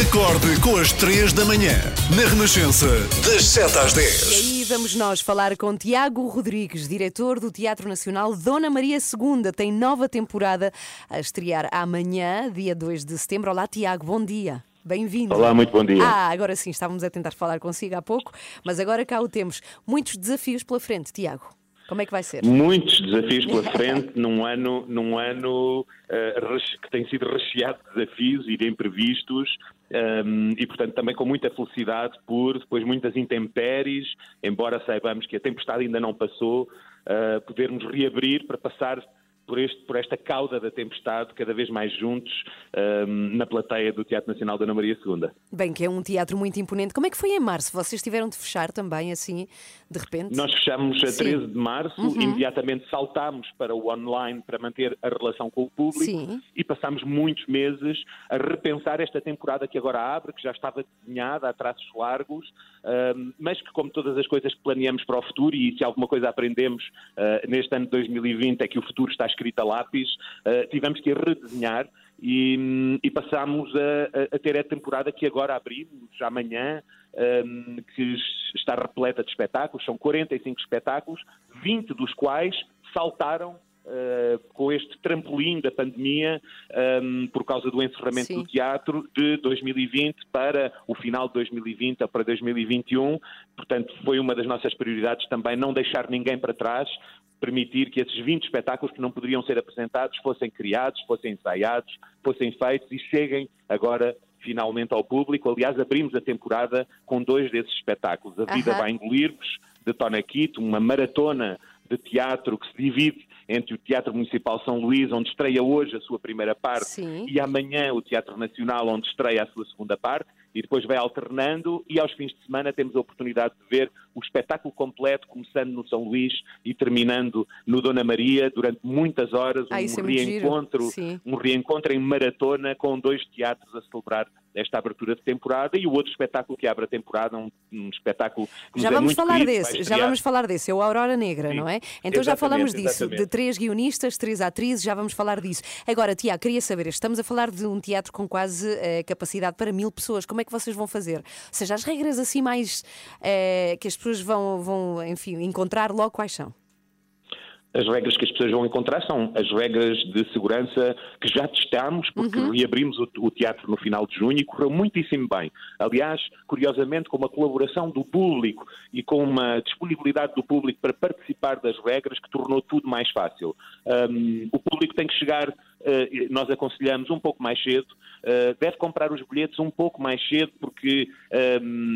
Acorde com as 3 da manhã, na Renascença, das 7 às E 10. aí vamos nós falar com Tiago Rodrigues, diretor do Teatro Nacional Dona Maria II. Tem nova temporada a estrear amanhã, dia 2 de setembro. Olá, Tiago, bom dia. Bem-vindo. Olá, muito bom dia. Ah, agora sim, estávamos a tentar falar consigo há pouco, mas agora cá o temos. Muitos desafios pela frente, Tiago. Como é que vai ser? Muitos desafios pela frente num ano, num ano reche- que tem sido recheado de desafios e de imprevistos ehm, e, portanto, também com muita felicidade por depois muitas intempéries, embora saibamos que a tempestade ainda não passou, eh, podermos reabrir para passar por, este, por esta cauda da tempestade cada vez mais juntos ehm, na plateia do Teatro Nacional da Ana Maria II. Bem, que é um teatro muito imponente. Como é que foi em março? Vocês tiveram de fechar também, assim, de repente? Nós fechamos a Sim. 13 de março, imediatamente saltámos para o online para manter a relação com o público Sim. e passámos muitos meses a repensar esta temporada que agora abre, que já estava desenhada a traços largos, mas que, como todas as coisas que planeamos para o futuro, e se alguma coisa aprendemos ah, neste ano de 2020 é que o futuro está escrito a lápis, ah, tivemos que redesenhar e, e passámos a, a- ter a temporada que agora abrimos, amanhã, que está repleta de espetáculos, são 45 espetáculos, 20 dos quais saltaram uh, com este trampolim da pandemia um, por causa do encerramento Sim. do teatro de 2020 para o final de 2020 ou para 2021. Portanto, foi uma das nossas prioridades também não deixar ninguém para trás, permitir que esses 20 espetáculos que não poderiam ser apresentados fossem criados, fossem ensaiados, fossem feitos e cheguem agora finalmente ao público. Aliás, abrimos a temporada com dois desses espetáculos. A Vida vai engolir-vos, de Tona Quito, uma maratona de teatro que se divide entre o Teatro Municipal São Luís, onde estreia hoje a sua primeira parte, Sim. e amanhã o Teatro Nacional, onde estreia a sua segunda parte, e depois vai alternando, e aos fins de semana temos a oportunidade de ver o espetáculo completo, começando no São Luís e terminando no Dona Maria, durante muitas horas, Ah, um isso é reencontro, um reencontro em maratona com dois teatros a celebrar esta abertura de temporada e o outro espetáculo que abre a temporada, um, um espetáculo que Já nos é vamos muito falar querido, desse, já vamos falar desse, é o Aurora Negra, Sim, não é? Então já falamos disso, exatamente. de três guionistas, três atrizes, já vamos falar disso. Agora, Tiago, queria saber, estamos a falar de um teatro com quase eh, capacidade para mil pessoas, como é que vocês vão fazer? Ou seja, as regras assim mais eh, que as pessoas vão, vão, enfim, encontrar logo quais são? As regras que as pessoas vão encontrar são as regras de segurança que já testámos, porque Uhum. reabrimos o, o teatro no final de junho e correu muitíssimo bem. Aliás, curiosamente, com uma colaboração do público e com uma disponibilidade do público para participar das regras que tornou tudo mais fácil. Hum, o público tem que chegar, nós aconselhamos um pouco mais cedo, eh, deve comprar os bilhetes um pouco mais cedo, porque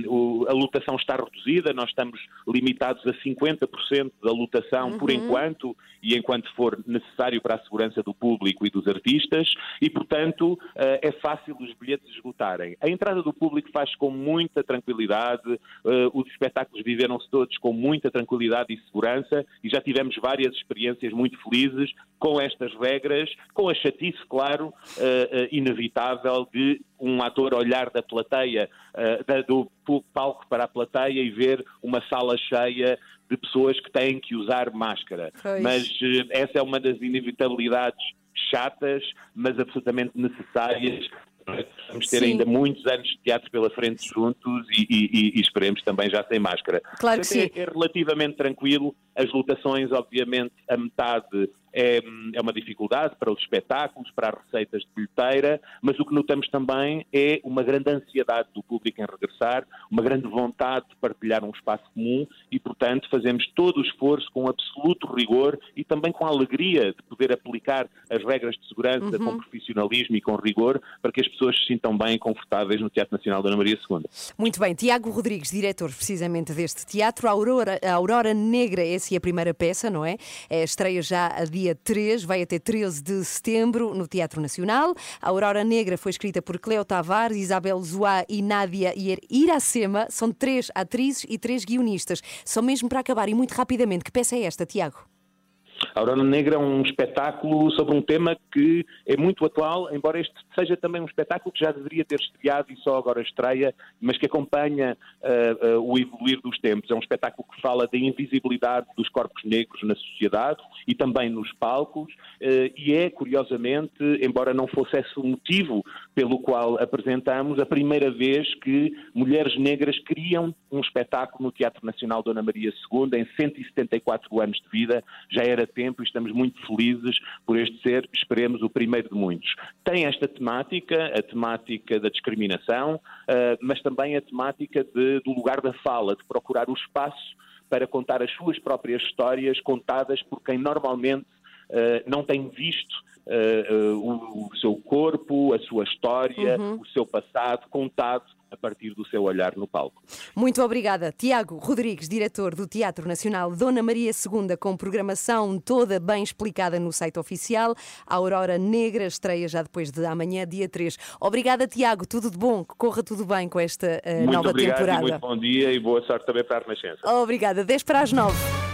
o- a lotação está reduzida, nós estamos limitados a 50% da lotação por enquanto e enquanto for necessário para a segurança do público e dos artistas, e portanto eh, é fácil os bilhetes esgotarem. A entrada do público faz com muita tranquilidade, eh, os espetáculos viveram-se todos com muita tranquilidade e segurança, e já tivemos várias experiências muito felizes com estas regras, com a chatice, claro, eh, eh, inevitável de um ator olhar da plateia, eh, do palco para a plateia e ver uma sala cheia de pessoas que têm que usar máscara. Pois. Mas essa é uma das inevitabilidades chatas, mas absolutamente necessárias. Vamos ter Sim. ainda muitos anos de teatro pela frente juntos e, e- e- esperemos também já sem máscara. Claro que Portanto, sim. É, é relativamente tranquilo. As lotações, obviamente, a metade é, é uma dificuldade para os espetáculos, para as receitas de bilheteira, mas o que notamos também é uma grande ansiedade do público em regressar, uma grande vontade de partilhar um espaço comum e, portanto, fazemos todo o esforço com absoluto rigor e também com a alegria de poder aplicar as regras de segurança com profissionalismo e com rigor para que as pessoas se sintam bem e confortáveis no Teatro Nacional da Ana Maria II. Muito bem, Tiago Rodrigues, diretor precisamente deste teatro, a Aurora, a Aurora Negra, essa é a primeira peça, não é? É, estreia já a dia 3, vai até 13 de setembro no Teatro Nacional. A Aurora Negra foi escrita por Cleo Tavares, Isabel Zoá e Nádia Iracema. São três atrizes e três guionistas. Só mesmo para acabar e muito rapidamente, que peça é esta, Tiago? A Aurora Negra é um espetáculo sobre um tema que é muito atual, embora este seja também um espetáculo que já deveria ter estreado e só agora estreia, mas que acompanha uh, uh, o evoluir dos tempos. É um espetáculo que fala da invisibilidade dos corpos negros na sociedade e também nos palcos, uh, e é, curiosamente, embora não fosse esse o motivo pelo qual apresentamos, a primeira vez que mulheres negras criam um espetáculo no Teatro Nacional Dona Maria II, em 174 anos de vida, já era tempo e estamos muito felizes por este ser, esperemos, o primeiro de muitos. Tem esta temática, a temática da discriminação, uh, mas também a temática de, do lugar da fala, de procurar o espaço para contar as suas próprias histórias, contadas por quem normalmente não tem visto uh, o, o, seu corpo, a sua história, uhum. o seu passado contado a partir do seu olhar no palco. Muito obrigada. Tiago Rodrigues, diretor do Teatro Nacional Dona Maria II, com programação toda bem explicada no site oficial. A Aurora Negra estreia já depois de amanhã, dia 3. Obrigada, Tiago. Tudo de bom, que corra tudo bem com esta uh, muito nova obrigado temporada. muito bom dia e boa sorte também para a Renascença. Obrigada. 10 para as 9.